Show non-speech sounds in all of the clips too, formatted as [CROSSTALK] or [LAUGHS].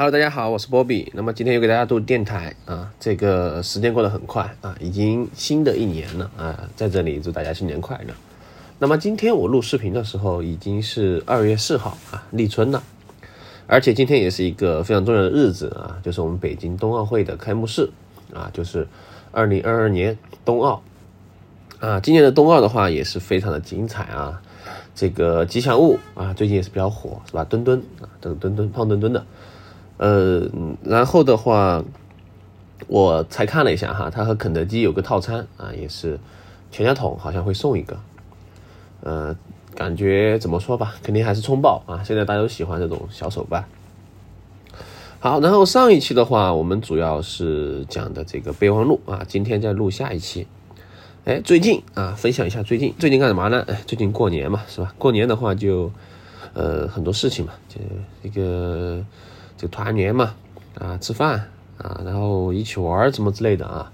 Hello，大家好，我是波比。那么今天又给大家录电台啊，这个时间过得很快啊，已经新的一年了啊，在这里祝大家新年快乐。那么今天我录视频的时候已经是二月四号啊，立春了，而且今天也是一个非常重要的日子啊，就是我们北京冬奥会的开幕式啊，就是二零二二年冬奥啊。今年的冬奥的话也是非常的精彩啊，这个吉祥物啊，最近也是比较火，是吧？墩墩啊，这个墩墩胖墩墩的。呃，然后的话，我才看了一下哈，它和肯德基有个套餐啊，也是全家桶好像会送一个。呃，感觉怎么说吧，肯定还是冲爆啊！现在大家都喜欢这种小手办。好，然后上一期的话，我们主要是讲的这个备忘录啊，今天再录下一期。哎，最近啊，分享一下最近最近干什么呢？哎，[LAUGHS] 最近过年嘛，是吧？过年的话就呃很多事情嘛，就一个。就团年嘛，啊，吃饭啊，然后一起玩什么之类的啊，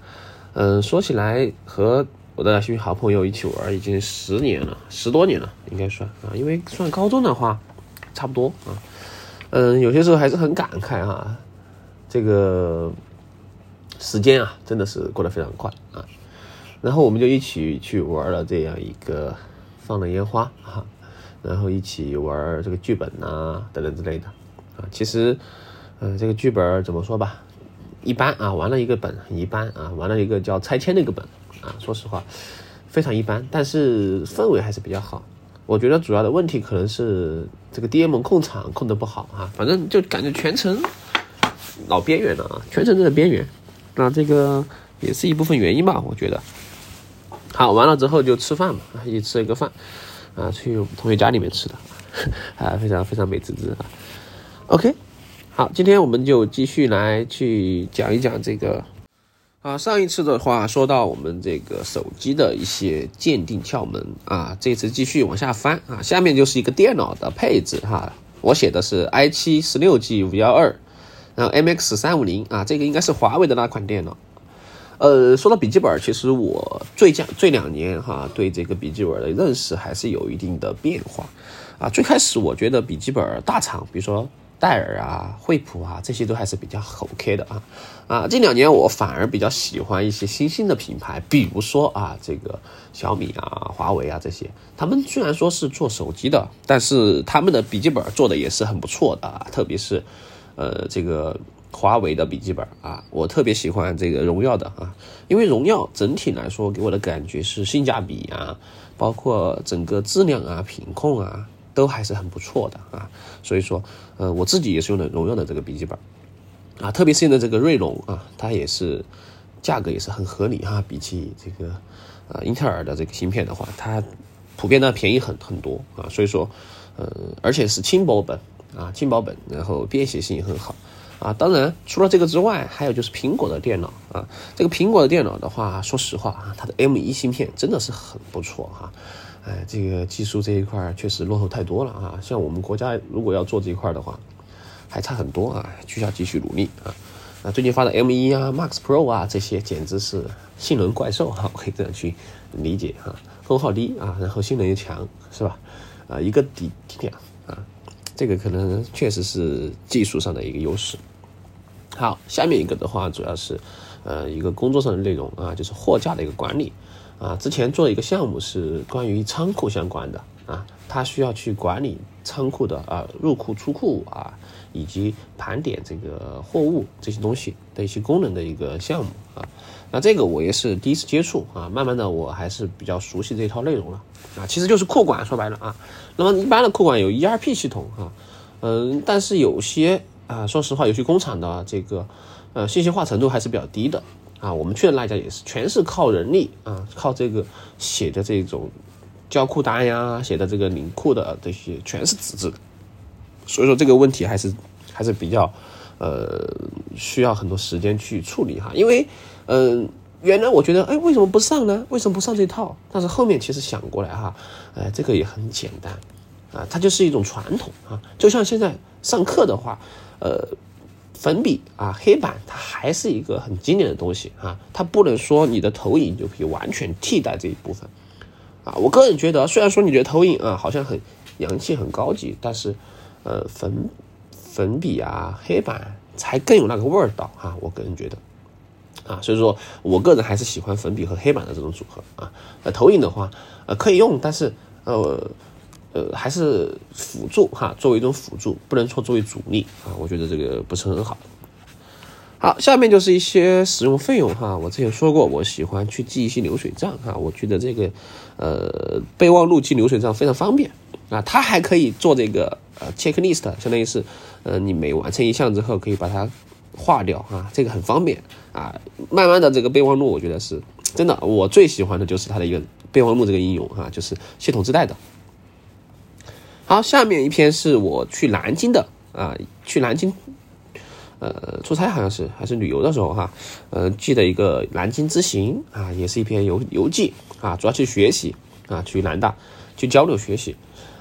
嗯，说起来和我的一群好朋友一起玩已经十年了，十多年了应该算啊，因为算高中的话，差不多啊，嗯，有些时候还是很感慨啊，这个时间啊真的是过得非常快啊，然后我们就一起去玩了这样一个放了烟花啊，然后一起玩这个剧本呐等等之类的。啊，其实，呃，这个剧本怎么说吧，一般啊，玩了一个本很一般啊，玩了一个叫拆迁那个本啊，说实话，非常一般，但是氛围还是比较好。我觉得主要的问题可能是这个 DM 控场控的不好啊，反正就感觉全程老边缘了啊，全程都在边缘，那这个也是一部分原因吧，我觉得。好，完了之后就吃饭嘛，一起吃了一个饭，啊，去同学家里面吃的，[LAUGHS] 啊，非常非常美滋滋啊。OK，好，今天我们就继续来去讲一讲这个啊。上一次的话说到我们这个手机的一些鉴定窍门啊，这次继续往下翻啊。下面就是一个电脑的配置哈，我写的是 i7 十六 G 五幺二，然后 MX 三五零啊，这个应该是华为的那款电脑。呃，说到笔记本，其实我最近这两年哈，对这个笔记本的认识还是有一定的变化啊。最开始我觉得笔记本大厂，比如说。戴尔啊，惠普啊，这些都还是比较 OK 的啊啊！这两年我反而比较喜欢一些新兴的品牌，比如说啊，这个小米啊、华为啊这些。他们虽然说是做手机的，但是他们的笔记本做的也是很不错的啊。特别是呃这个华为的笔记本啊，我特别喜欢这个荣耀的啊，因为荣耀整体来说给我的感觉是性价比啊，包括整个质量啊、品控啊。都还是很不错的啊，所以说，呃，我自己也是用的荣耀的这个笔记本，啊，特别是用的这个锐龙啊，它也是价格也是很合理哈，比起这个呃英特尔的这个芯片的话，它普遍呢便宜很很多啊，所以说，呃，而且是轻薄本啊，轻薄本，然后便携性也很好啊。当然，除了这个之外，还有就是苹果的电脑啊，这个苹果的电脑的话，说实话啊，它的 M 一芯片真的是很不错哈。哎，这个技术这一块确实落后太多了啊！像我们国家如果要做这一块的话，还差很多啊，需要继续努力啊！那最近发的 M1 啊、Max Pro 啊这些，简直是性能怪兽哈，我可以这样去理解哈，功耗低啊，然后性能又强，是吧？啊，一个底底点啊，这个可能确实是技术上的一个优势。好，下面一个的话，主要是呃一个工作上的内容啊，就是货架的一个管理。啊，之前做一个项目是关于仓库相关的啊，他需要去管理仓库的啊入库出库啊，以及盘点这个货物这些东西的一些功能的一个项目啊。那这个我也是第一次接触啊，慢慢的我还是比较熟悉这套内容了啊，其实就是库管说白了啊。那么一般的库管有 ERP 系统啊，嗯，但是有些啊，说实话，有些工厂的这个呃信息化程度还是比较低的。啊，我们去的那家也是，全是靠人力啊，靠这个写的这种交库单呀，写的这个领库的这些，全是纸质的。所以说这个问题还是还是比较呃需要很多时间去处理哈。因为嗯，原来我觉得哎，为什么不上呢？为什么不上这套？但是后面其实想过来哈，哎，这个也很简单啊，它就是一种传统啊，就像现在上课的话，呃。粉笔啊，黑板它还是一个很经典的东西啊，它不能说你的投影就可以完全替代这一部分啊。我个人觉得，虽然说你觉得投影啊好像很洋气、很高级，但是呃粉粉笔啊、黑板才更有那个味儿道哈，我个人觉得啊，所以说我个人还是喜欢粉笔和黑板的这种组合啊。呃，投影的话，呃，可以用，但是呃呃还是辅助哈，作为一种辅助，不能说作为主力啊，我觉得这个不是很好。好，下面就是一些使用费用哈。我之前说过，我喜欢去记一些流水账哈。我觉得这个，呃，备忘录记流水账非常方便啊。它还可以做这个呃 checklist，相当于是，呃，你每完成一项之后可以把它划掉啊，这个很方便啊。慢慢的这个备忘录，我觉得是真的，我最喜欢的就是它的一个备忘录这个应用哈，就是系统自带的。好，下面一篇是我去南京的啊，去南京。呃，出差好像是还是旅游的时候哈，呃，记得一个南京之行啊，也是一篇游游记啊，主要去学习啊，去南大去交流学习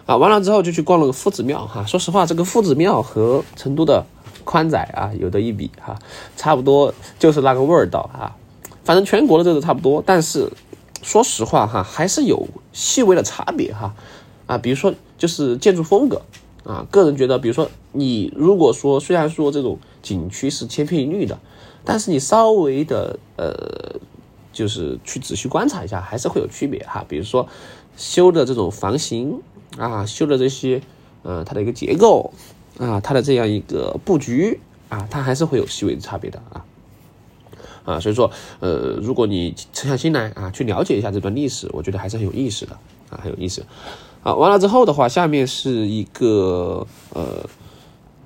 啊，完了之后就去逛了个夫子庙哈。说实话，这个夫子庙和成都的宽窄啊有的一比哈，差不多就是那个味道啊。反正全国的这个差不多，但是说实话哈，还是有细微的差别哈啊，比如说就是建筑风格。啊，个人觉得，比如说你如果说虽然说这种景区是千篇一律的，但是你稍微的呃，就是去仔细观察一下，还是会有区别哈。比如说修的这种房型啊，修的这些呃它的一个结构啊，它的这样一个布局啊，它还是会有细微的差别的啊啊。所以说呃，如果你沉下心来啊，去了解一下这段历史，我觉得还是很有意思的啊，很有意思。啊，完了之后的话，下面是一个呃，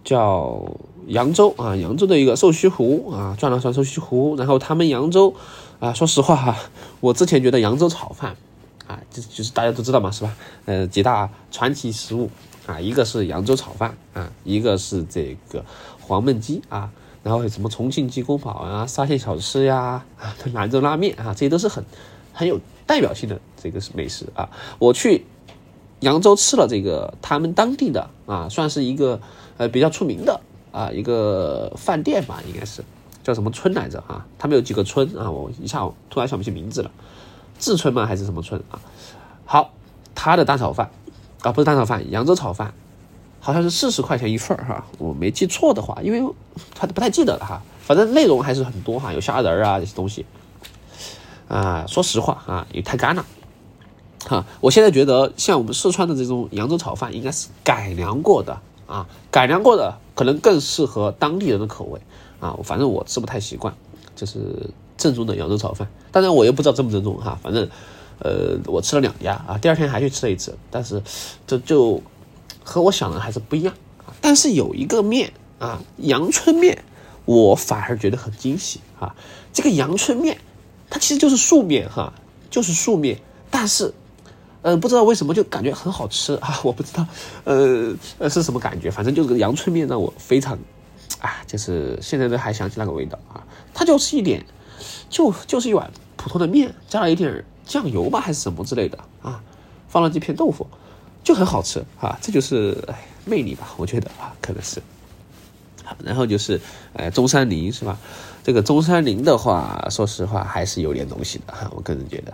叫扬州啊，扬州的一个瘦须湖啊，转了转瘦须湖，然后他们扬州啊，说实话哈，我之前觉得扬州炒饭啊，就就是大家都知道嘛，是吧？呃，几大传奇食物啊，一个是扬州炒饭啊，一个是这个黄焖鸡啊，然后什么重庆鸡公煲啊，沙县小吃呀，啊，兰州拉面啊，这些都是很很有代表性的这个美食啊，我去。扬州吃了这个他们当地的啊，算是一个呃比较出名的啊一个饭店吧，应该是叫什么村来着啊？他们有几个村啊？我一下突然想不起名字了，志村吗？还是什么村啊？好，他的蛋炒饭啊，不是蛋炒饭，扬州炒饭，好像是四十块钱一份儿哈，我没记错的话，因为他不太记得了哈，反正内容还是很多哈，有虾仁儿啊这些东西啊，说实话啊，也太干了。哈，我现在觉得像我们四川的这种扬州炒饭，应该是改良过的啊，改良过的可能更适合当地人的口味啊。反正我吃不太习惯，就是正宗的扬州炒饭。当然我又不知道正不正宗哈，反正呃，我吃了两家啊，第二天还去吃了一次，但是这就和我想的还是不一样。但是有一个面啊，阳春面，我反而觉得很惊喜啊。这个阳春面，它其实就是素面哈，就是素面，但是。嗯，不知道为什么就感觉很好吃啊！我不知道，呃呃是什么感觉，反正就是阳春面让我非常，啊，就是现在都还想起那个味道啊！它就是一点，就就是一碗普通的面，加了一点酱油吧，还是什么之类的啊，放了几片豆腐，就很好吃啊！这就是魅力吧，我觉得啊，可能是。然后就是，呃，中山陵是吧？这个中山陵的话，说实话还是有点东西的哈，我个人觉得。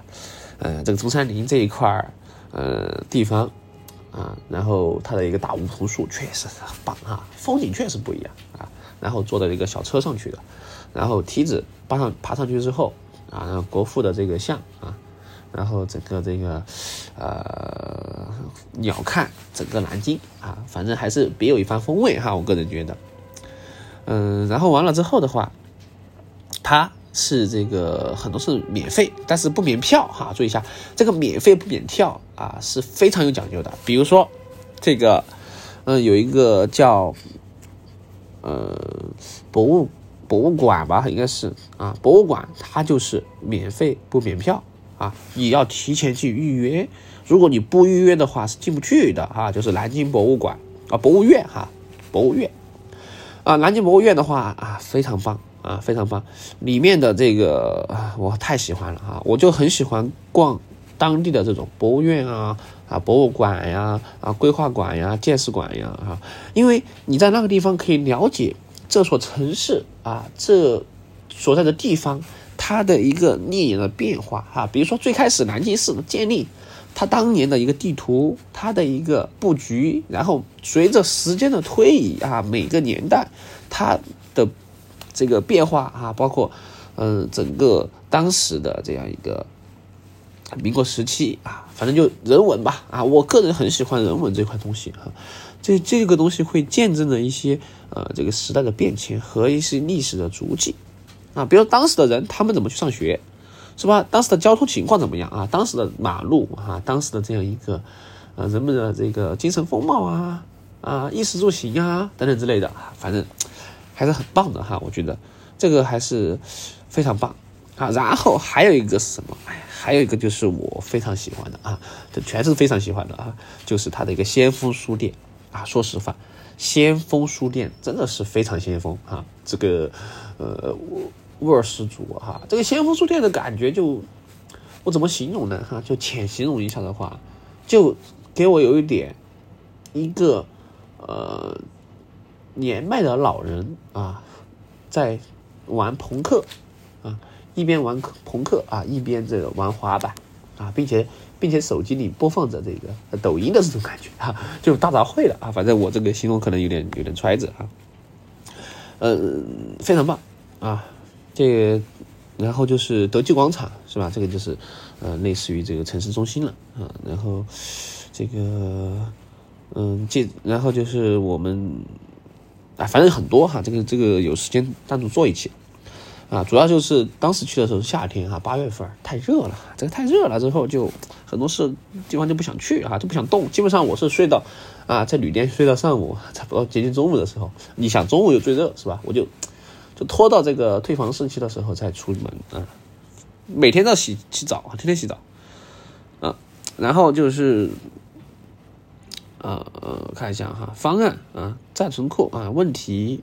呃，这个中山陵这一块儿，呃，地方啊，然后它的一个大梧桐树确实很棒啊，风景确实不一样啊。然后坐的一个小车上去的，然后梯子爬上爬上去之后啊，然后国父的这个像啊，然后整个这个呃鸟瞰整个南京啊，反正还是别有一番风味哈，我个人觉得。嗯，然后完了之后的话，它。是这个很多是免费，但是不免票哈。注意一下，这个免费不免票啊是非常有讲究的。比如说，这个，嗯，有一个叫，呃，博物博物馆吧，应该是啊，博物馆它就是免费不免票啊，你要提前去预约。如果你不预约的话是进不去的哈。就是南京博物馆啊，博物院哈，博物院啊，南京博物院的话啊，非常棒。啊，非常棒！里面的这个啊，我太喜欢了哈！我就很喜欢逛当地的这种博物院啊、啊博物馆呀、啊规划馆呀、建设馆呀啊，因为你在那个地方可以了解这所城市啊，这所在的地方它的一个历年的变化哈。比如说最开始南京市的建立，它当年的一个地图，它的一个布局，然后随着时间的推移啊，每个年代它这个变化啊，包括嗯整个当时的这样一个民国时期啊，反正就人文吧啊，我个人很喜欢人文这块东西哈，这这个东西会见证了一些呃这个时代的变迁和一些历史的足迹啊，比如当时的人他们怎么去上学。是吧？当时的交通情况怎么样啊？当时的马路啊，当时的这样一个，呃，人们的这个精神风貌啊，啊，衣食住行啊，等等之类的，反正还是很棒的哈。我觉得这个还是非常棒啊。然后还有一个是什么？哎，还有一个就是我非常喜欢的啊，这全是非常喜欢的啊，就是它的一个先锋书店啊。说实话，先锋书店真的是非常先锋啊。这个，呃，味儿十足哈，这个先锋书店的感觉就，我怎么形容呢？哈，就浅形容一下的话，就给我有一点一个呃年迈的老人啊，在玩朋克啊，一边玩朋克啊，一边这个玩滑板啊，并且并且手机里播放着这个抖音的这种感觉哈，[LAUGHS] 就大杂烩了啊。反正我这个形容可能有点有点揣子哈，嗯，非常棒啊。这，然后就是德基广场，是吧？这个就是，呃，类似于这个城市中心了啊。然后，这个，嗯，这，然后就是我们，啊，反正很多哈。这个这个有时间单独做一期，啊，主要就是当时去的时候是夏天哈，八月份太热了，这个太热了之后就很多事地方就不想去啊，就不想动。基本上我是睡到，啊，在旅店睡到上午，差不多接近中午的时候，你想中午又最热是吧？我就。就拖到这个退房时期的时候再出门啊，每天都要洗洗澡啊，天天洗澡，啊，然后就是，呃呃，看一下哈，方案啊，暂存库啊，问题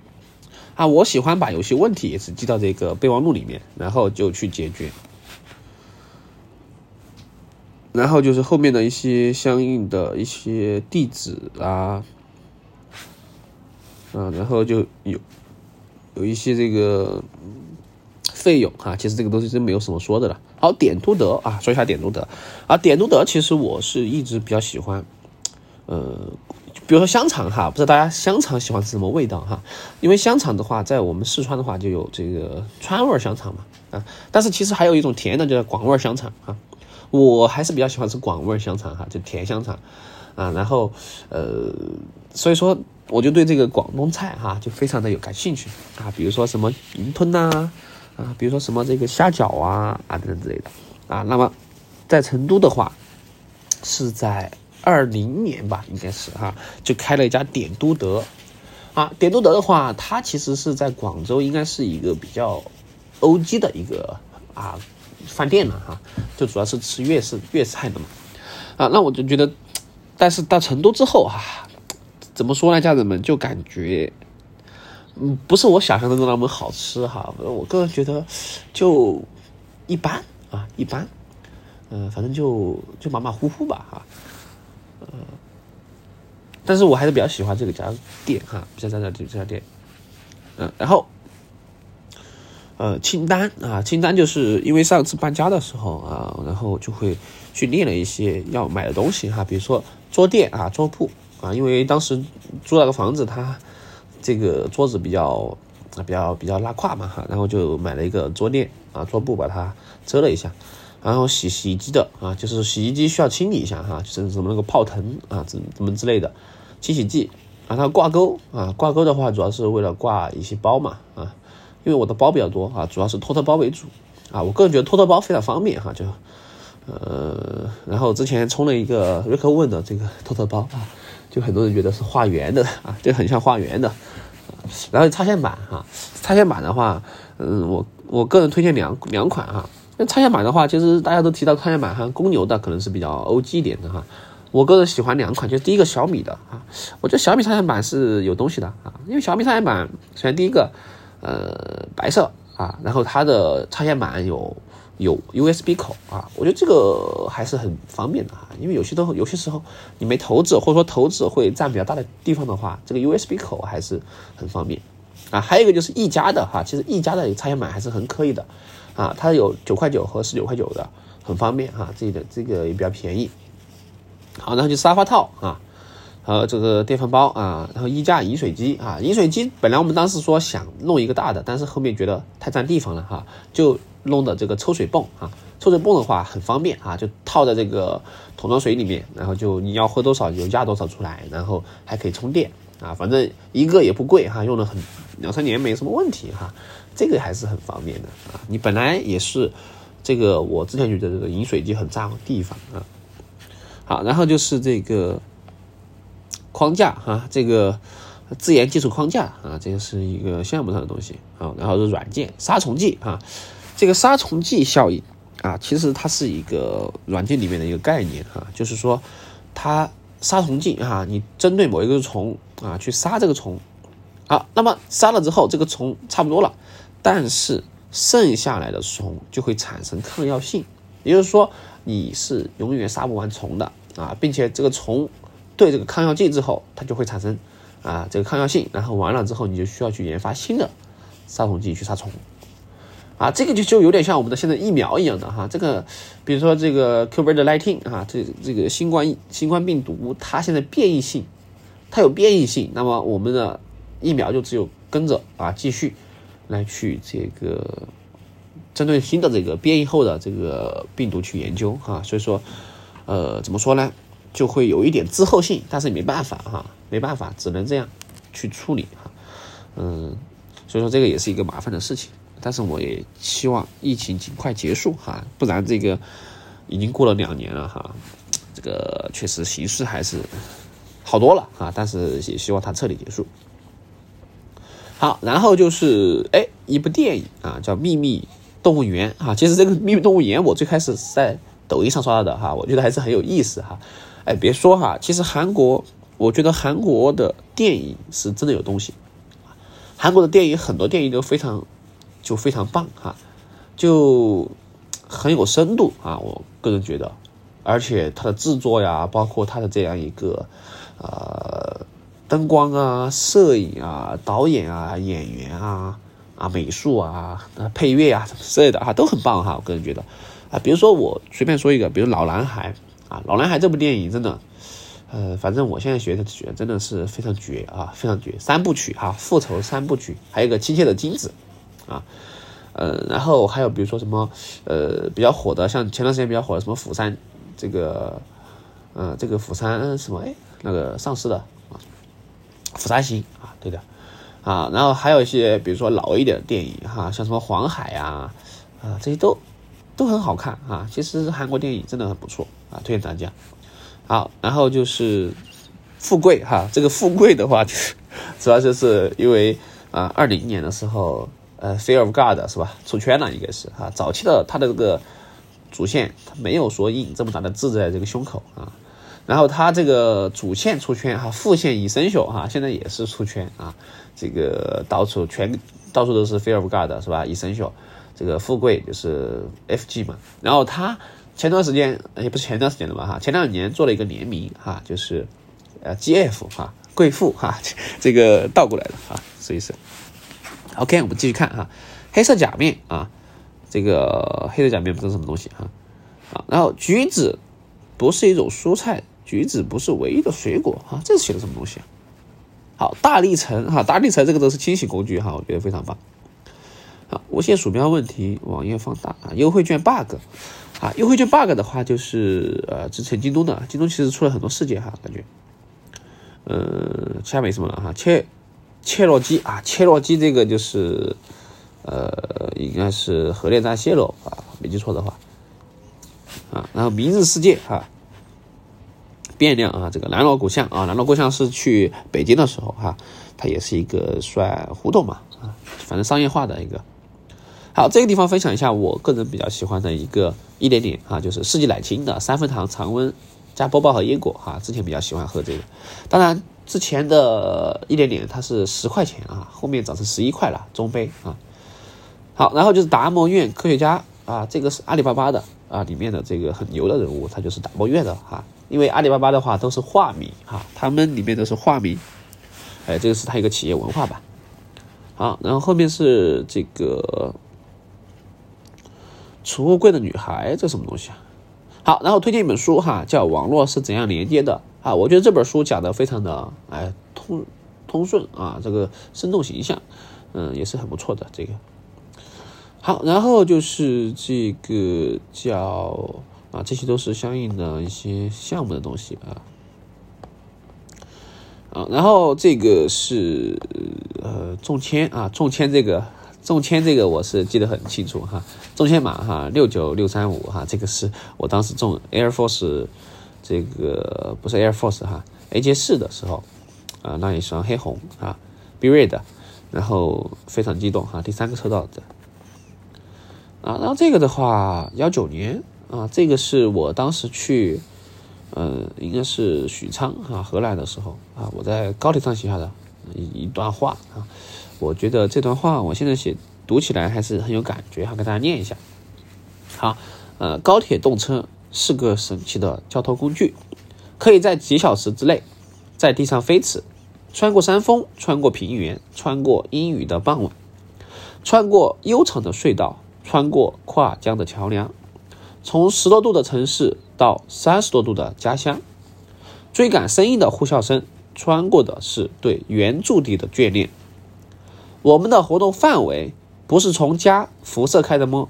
啊，我喜欢把游戏问题也是记到这个备忘录里面，然后就去解决，然后就是后面的一些相应的一些地址啊，啊，然后就有。有一些这个费用哈，其实这个东西真没有什么说的了。好，点都德啊，说一下点都德啊，点都德其实我是一直比较喜欢，呃，比如说香肠哈，不知道大家香肠喜欢吃什么味道哈？因为香肠的话，在我们四川的话就有这个川味香肠嘛啊，但是其实还有一种甜的叫广味香肠啊，我还是比较喜欢吃广味香肠哈，就甜香肠啊，然后呃，所以说。我就对这个广东菜哈就非常的有感兴趣啊，比如说什么云吞呐，啊，比如说什么这个虾饺啊啊等等之类的啊。那么在成都的话，是在二零年吧，应该是哈，就开了一家点都德啊。点都德的话，它其实是在广州，应该是一个比较欧 G 的一个啊饭店了哈，就主要是吃粤式粤菜的嘛啊。那我就觉得，但是到成都之后啊。怎么说呢，家人们就感觉，嗯，不是我想象中的那么好吃哈。我个人觉得就一般啊，一般，嗯，反正就就马马虎虎吧哈。呃，但是我还是比较喜欢这个家店哈，比较在这这家店。嗯，然后，呃，清单啊，清单就是因为上次搬家的时候啊，然后就会去列了一些要买的东西哈，比如说桌垫啊，桌布。啊，因为当时租那个房子，它这个桌子比较啊比较比较拉胯嘛哈，然后就买了一个桌垫啊桌布把它遮了一下，然后洗洗衣机的啊，就是洗衣机需要清理一下哈，就是什么那个泡腾啊怎怎么之类的清洗剂啊，它挂钩啊挂钩的话主要是为了挂一些包嘛啊，因为我的包比较多啊，主要是托特包为主啊，我个人觉得托特包非常方便哈，就呃然后之前充了一个瑞克问的这个托特包啊。就很多人觉得是画圆的啊，就很像画圆的，然后插线板哈，插线板的话，嗯，我我个人推荐两两款哈。那插线板的话，其实大家都提到插线板哈，公牛的可能是比较 O G 一点的哈。我个人喜欢两款，就是第一个小米的啊，我觉得小米插线板是有东西的啊，因为小米插线板首先第一个，呃，白色啊，然后它的插线板有。有 USB 口啊，我觉得这个还是很方便的哈，因为有些都有些时候你没头子，或者说头子会占比较大的地方的话，这个 USB 口还是很方便啊。还有一个就是一加的哈，其实一加的插线板还是很可以的啊，它有九块九和十九块九的，很方便哈，这个这个也比较便宜好，然后就沙发套啊，和这个电饭煲啊，然后衣架、饮水机啊，饮水机本来我们当时说想弄一个大的，但是后面觉得太占地方了哈，就弄的这个抽水泵啊。抽水泵的话很方便啊，就套在这个桶装水里面，然后就你要喝多少就压多少出来，然后还可以充电啊，反正一个也不贵哈，用了很两三年没什么问题哈，这个还是很方便的啊。你本来也是这个，我之前觉得这个饮水机很占地方啊。好，然后就是这个框架哈，这个自研技术框架啊，这个是一个项目上的东西啊。然后是软件杀虫剂啊，这个杀虫剂效应。啊，其实它是一个软件里面的一个概念哈，就是说，它杀虫剂哈，你针对某一个虫啊去杀这个虫，好，那么杀了之后这个虫差不多了，但是剩下来的虫就会产生抗药性，也就是说你是永远杀不完虫的啊，并且这个虫对这个抗药剂之后，它就会产生啊这个抗药性，然后完了之后你就需要去研发新的杀虫剂去杀虫。啊，这个就就有点像我们的现在疫苗一样的哈，这个，比如说这个 COVID-19 啊，这这个新冠新冠病毒，它现在变异性，它有变异性，那么我们的疫苗就只有跟着啊继续来去这个针对新的这个变异后的这个病毒去研究哈，所以说，呃，怎么说呢，就会有一点滞后性，但是也没办法哈，没办法，只能这样去处理哈，嗯，所以说这个也是一个麻烦的事情。但是我也希望疫情尽快结束哈，不然这个已经过了两年了哈，这个确实形势还是好多了啊，但是也希望它彻底结束。好，然后就是哎，一部电影啊，叫《秘密动物园》啊，其实这个《秘密动物园》我最开始是在抖音上刷到的哈，我觉得还是很有意思哈。哎，别说哈，其实韩国，我觉得韩国的电影是真的有东西，韩国的电影很多电影都非常。就非常棒哈，就很有深度啊，我个人觉得，而且它的制作呀，包括它的这样一个呃灯光啊、摄影啊、导演啊、演员啊、啊美术啊、配乐啊什么之类的啊，都很棒哈，我个人觉得啊，比如说我随便说一个，比如《老男孩》啊，《老男孩》这部电影真的，呃，反正我现在学的学真的是非常绝啊，非常绝，三部曲哈，复仇三部曲，还有一个亲切的金子。啊，呃，然后还有比如说什么，呃，比较火的，像前段时间比较火的什么釜山，这个，呃，这个釜山什么哎，那个丧尸的，釜山行啊，对的，啊，然后还有一些比如说老一点的电影哈，像什么黄海呀，啊，这些都都很好看啊，其实韩国电影真的很不错啊，推荐大家。好，然后就是富贵哈，这个富贵的话，就是 [LAUGHS] 主要就是因为啊，二零年的时候。呃，Fear of God 是吧？出圈了应该是哈。早期的它的这个主线，它没有说印这么大的字在这个胸口啊。然后它这个主线出圈哈，副线以生锈哈，现在也是出圈啊。这个到处全到处都是 Fear of God 是吧？以生锈，这个富贵就是 FG 嘛。然后它前段时间也不是前段时间的吧哈，前两年做了一个联名哈，就是呃 GF 哈，贵妇哈，[LAUGHS] 这个倒过来的哈，所以是。OK，我们继续看哈，黑色假面啊，这个黑色假面不知道什么东西哈啊，然后橘子不是一种蔬菜，橘子不是唯一的水果哈，这是写的什么东西啊？好，大力层哈，大力层这个都是清洗工具哈，我觉得非常棒。好，无线鼠标问题，网页放大啊，优惠券 bug 啊，优惠券 bug 的话就是呃，之前京东的，京东其实出了很多事件哈，感觉，呃，其他没什么了哈，切。切诺基啊，切诺基这个就是，呃，应该是核电站泄漏啊，没记错的话，啊，然后明日世界哈，变量啊，这个南锣鼓巷啊，南锣鼓巷是去北京的时候哈，它也是一个算胡同嘛啊，反正商业化的一个。好，这个地方分享一下我个人比较喜欢的一个一点点啊，就是世纪奶青的三分糖常温加波霸和椰果哈，之前比较喜欢喝这个，当然。之前的一点点它是十块钱啊，后面涨成十一块了，中杯啊。好，然后就是达摩院科学家啊，这个是阿里巴巴的啊，里面的这个很牛的人物，他就是达摩院的哈。因为阿里巴巴的话都是化名哈，他们里面都是化名，哎，这个是他一个企业文化吧。好，然后后面是这个储物柜的女孩，这什么东西啊？好，然后推荐一本书哈，叫《网络是怎样连接的》啊，我觉得这本书讲的非常的哎通通顺啊，这个生动形象，嗯，也是很不错的这个。好，然后就是这个叫啊，这些都是相应的一些项目的东西啊。啊，然后这个是呃中签啊，中签这个中签这个我是记得很清楚哈，中签码哈六九六三五哈，这个是我当时中 Air Force 这个不是 Air Force 哈 A J 四的时候啊，那一双黑红啊 B Red，然后非常激动哈，第三个抽到的啊，然后这个的话幺九年啊，这个是我当时去。嗯，应该是许昌啊，荷兰的时候啊，我在高铁上写下的一段话啊，我觉得这段话我现在写读起来还是很有感觉，哈，跟大家念一下。好，呃，高铁动车是个神奇的交通工具，可以在几小时之内在地上飞驰，穿过山峰，穿过平原，穿过阴雨的傍晚，穿过悠长的隧道，穿过跨江的桥梁，从十多度的城市。到三十多度的家乡，追赶声音的呼啸声，穿过的是对原住地的眷恋。我们的活动范围不是从家辐射开的吗？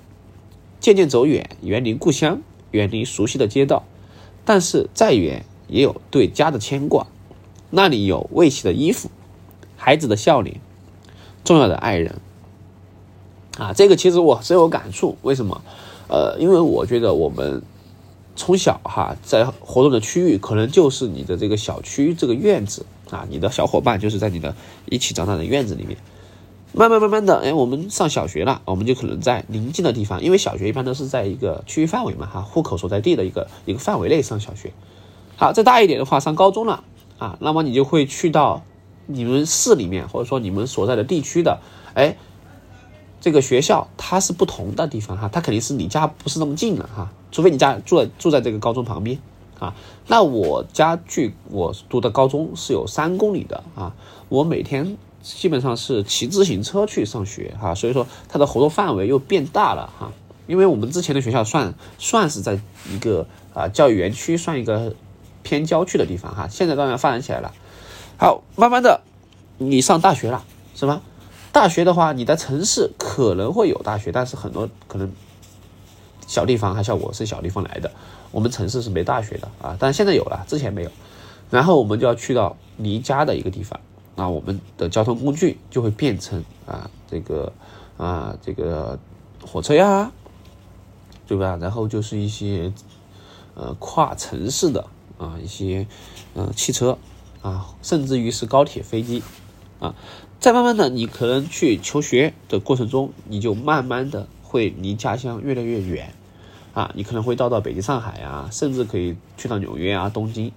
渐渐走远，远离故乡，远离熟悉的街道，但是再远也有对家的牵挂。那里有未洗的衣服，孩子的笑脸，重要的爱人。啊，这个其实我深有感触。为什么？呃，因为我觉得我们。从小哈，在活动的区域可能就是你的这个小区这个院子啊，你的小伙伴就是在你的一起长大的院子里面。慢慢慢慢的，哎，我们上小学了，我们就可能在临近的地方，因为小学一般都是在一个区域范围嘛，哈，户口所在地的一个一个范围内上小学。好，再大一点的话，上高中了啊，那么你就会去到你们市里面，或者说你们所在的地区的，哎。这个学校它是不同的地方哈，它肯定是离家不是那么近的哈，除非你家住在住在这个高中旁边啊。那我家距我读的高中是有三公里的啊，我每天基本上是骑自行车去上学哈，所以说它的活动范围又变大了哈。因为我们之前的学校算算是在一个啊教育园区，算一个偏郊区的地方哈，现在当然发展起来了。好，慢慢的你上大学了是吧？大学的话，你的城市可能会有大学，但是很多可能小地方，还像我是小地方来的，我们城市是没大学的啊。但现在有了，之前没有。然后我们就要去到离家的一个地方，那我们的交通工具就会变成啊这个啊这个火车呀，对吧？然后就是一些呃跨城市的啊一些嗯汽车啊，甚至于是高铁、飞机啊。再慢慢的，你可能去求学的过程中，你就慢慢的会离家乡越来越远，啊，你可能会到到北京、上海啊，甚至可以去到纽约啊、东京。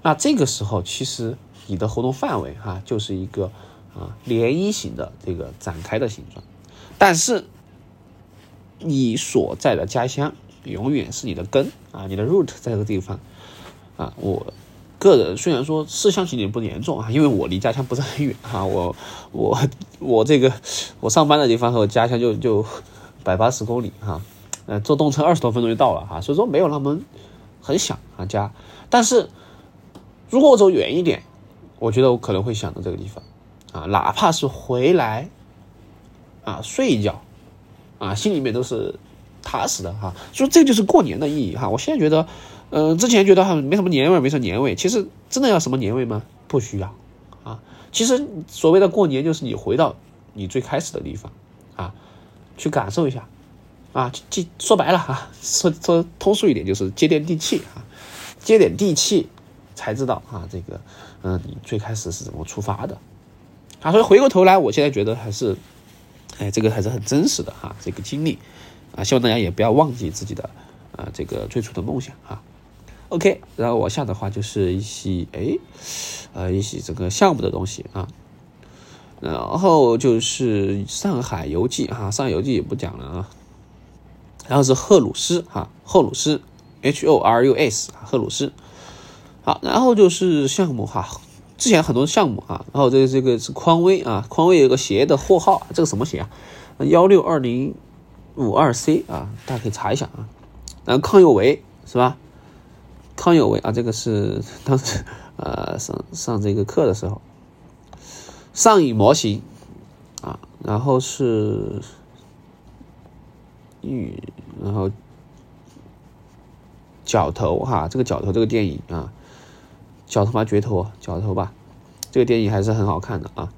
那这个时候，其实你的活动范围哈，就是一个啊涟漪型的这个展开的形状。但是，你所在的家乡永远是你的根啊，你的 root 在这个地方啊，我。个人虽然说思乡情节不严重啊，因为我离家乡不是很远 [LAUGHS] 哈，我我我这个我上班的地方和我家乡就就百八十公里哈，呃，坐动车二十多分钟就到了哈，所以说没有那么很想啊家。但是如果我走远一点，我觉得我可能会想到这个地方啊，哪怕是回来啊睡一觉啊，心里面都是踏实的哈。所以这就是过年的意义哈。我现在觉得。嗯，之前觉得哈没什么年味，没什么年味。其实真的要什么年味吗？不需要，啊，其实所谓的过年就是你回到你最开始的地方，啊，去感受一下，啊，接说白了哈，[LAUGHS] 说说通俗一点就是接点地气啊，接点地气，才知道啊这个，嗯，你最开始是怎么出发的，啊，所以回过头来，我现在觉得还是，哎，这个还是很真实的哈，这个经历，啊，希望大家也不要忘记自己的，啊，这个最初的梦想啊。OK，然后往下的话就是一些哎，呃，一些这个项目的东西啊，然后就是上海游记哈，上海游记也不讲了啊，然后是赫鲁斯哈，赫鲁斯 H O R U S 赫鲁斯，好，然后就是项目哈，之前很多项目啊，然后这个这个是匡威啊，匡威有个鞋的货号，这个什么鞋啊？幺六二零五二 C 啊，大家可以查一下啊，然后康有为。是吧？康有为啊，这个是 [LAUGHS] 当时呃上上这个课的时候，上影模型啊，然后是玉，然后角头哈，这个角头这个电影啊，角头吧绝头角头吧，这个电影还是很好看的啊。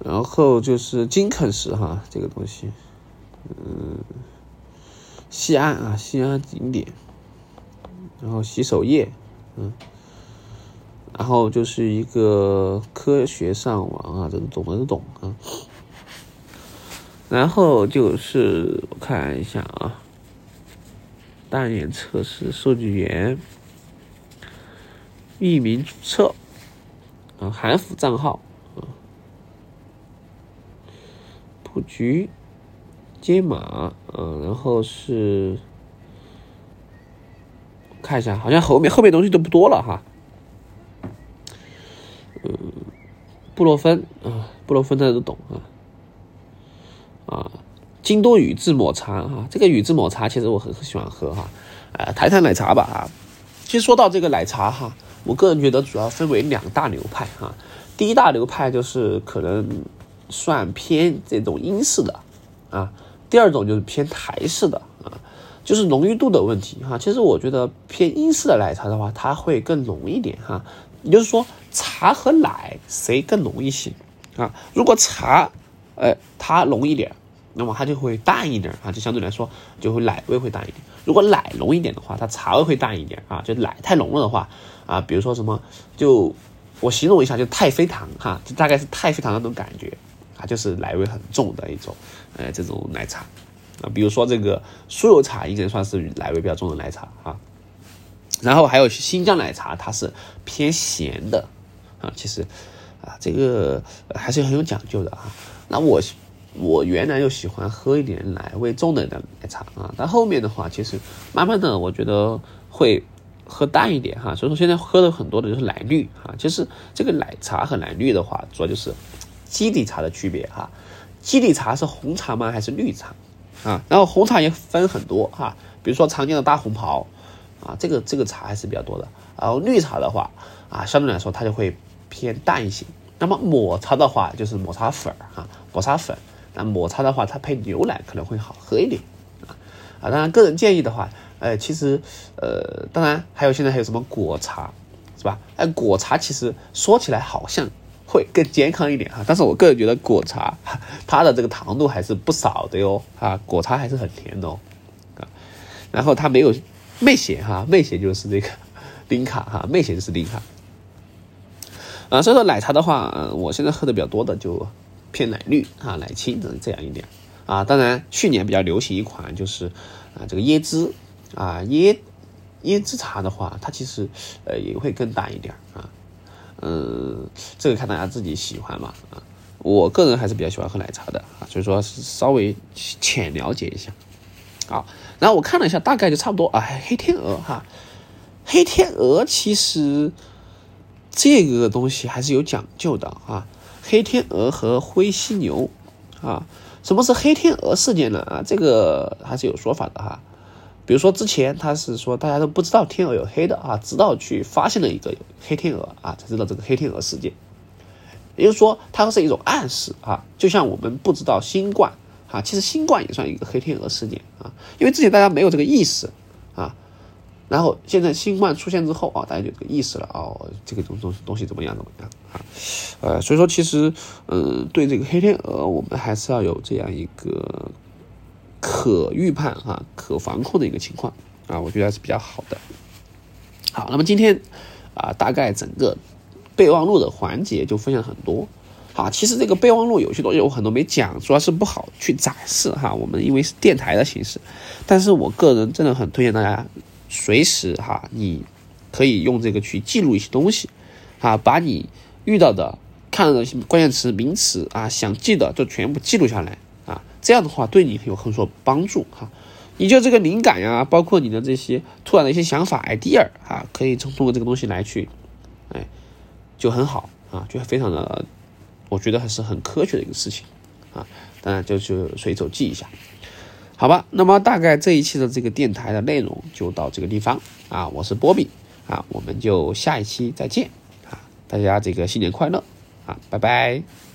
然后就是金肯石哈，这个东西，嗯，西安啊，西安景点，然后洗手液，嗯，然后就是一个科学上网啊，这个懂的都懂啊。然后就是我看一下啊，单眼测试数据源，域名注册，啊，韩服账号。啊布局接码，嗯，然后是看一下，好像后面后面东西都不多了哈。嗯，布洛芬啊，布洛芬大家都懂啊。啊，京多宇治抹茶哈，这个宇治抹茶其实我很喜欢喝哈。啊，台坛奶茶吧啊。其实说到这个奶茶哈，我个人觉得主要分为两大流派哈。第一大流派就是可能。算偏这种英式的啊，第二种就是偏台式的啊，就是浓郁度的问题哈。其实我觉得偏英式的奶茶的话，它会更浓一点哈。也就是说，茶和奶谁更浓一些啊？如果茶，呃，它浓一点，那么它就会淡一点啊，就相对来说就会奶味会淡一点。如果奶浓一点的话，它茶味会淡一点啊。就奶太浓了的话啊，比如说什么，就我形容一下，就太妃糖哈，就大概是太妃糖那种感觉。它就是奶味很重的一种，呃，这种奶茶啊，比如说这个酥油茶，应该算是奶味比较重的奶茶啊。然后还有新疆奶茶，它是偏咸的啊。其实啊，这个还是很有讲究的啊。那我我原来又喜欢喝一点奶味重的奶茶啊，但后面的话，其实慢慢的我觉得会喝淡一点哈。所以说现在喝的很多的就是奶绿啊。其实这个奶茶和奶绿的话，主要就是。基底茶的区别哈，基底茶是红茶吗？还是绿茶啊？然后红茶也分很多哈，比如说常见的大红袍啊，这个这个茶还是比较多的。然后绿茶的话啊，相对来说它就会偏淡一些。那么抹茶的话就是抹茶粉啊，抹茶粉。那抹茶的话，它配牛奶可能会好喝一点啊啊。当然，个人建议的话，呃，其实呃，当然还有现在还有什么果茶是吧？哎，果茶其实说起来好像。会更健康一点哈，但是我个人觉得果茶它的这个糖度还是不少的哟啊，果茶还是很甜的哦啊，然后它没有妹血哈，妹血就是这个零卡哈，妹血就是零卡啊，所以说奶茶的话，我现在喝的比较多的就偏奶绿啊，奶青的这样一点啊，当然去年比较流行一款就是啊这个椰汁啊椰椰汁茶的话，它其实呃也会更淡一点啊。嗯，这个看大家自己喜欢嘛啊，我个人还是比较喜欢喝奶茶的啊，所以说稍微浅了解一下，好，然后我看了一下，大概就差不多啊。黑天鹅哈，黑天鹅其实这个东西还是有讲究的啊。黑天鹅和灰犀牛啊，什么是黑天鹅事件呢？啊，这个还是有说法的哈。比如说之前他是说大家都不知道天鹅有黑的啊，直到去发现了一个黑天鹅啊，才知道这个黑天鹅事件。也就是说，它是一种暗示啊，就像我们不知道新冠啊，其实新冠也算一个黑天鹅事件啊，因为之前大家没有这个意识啊，然后现在新冠出现之后啊，大家就有这个意识了哦，这个东东东西怎么样怎么样啊？呃，所以说其实嗯，对这个黑天鹅，我们还是要有这样一个。可预判哈，可防控的一个情况啊，我觉得还是比较好的。好，那么今天啊，大概整个备忘录的环节就分享很多。好，其实这个备忘录有些东西我很多没讲，主要是不好去展示哈。我们因为是电台的形式，但是我个人真的很推荐大家随时哈，你可以用这个去记录一些东西啊，把你遇到的、看到的关键词、名词啊，想记的就全部记录下来。这样的话对你有很所帮助哈，你就这个灵感呀，包括你的这些突然的一些想法 idea 啊，可以从通过这个东西来去，哎，就很好啊，就非常的，我觉得还是很科学的一个事情啊。当然就就随手记一下。好吧，那么大概这一期的这个电台的内容就到这个地方啊，我是波比啊，我们就下一期再见啊，大家这个新年快乐啊，拜拜。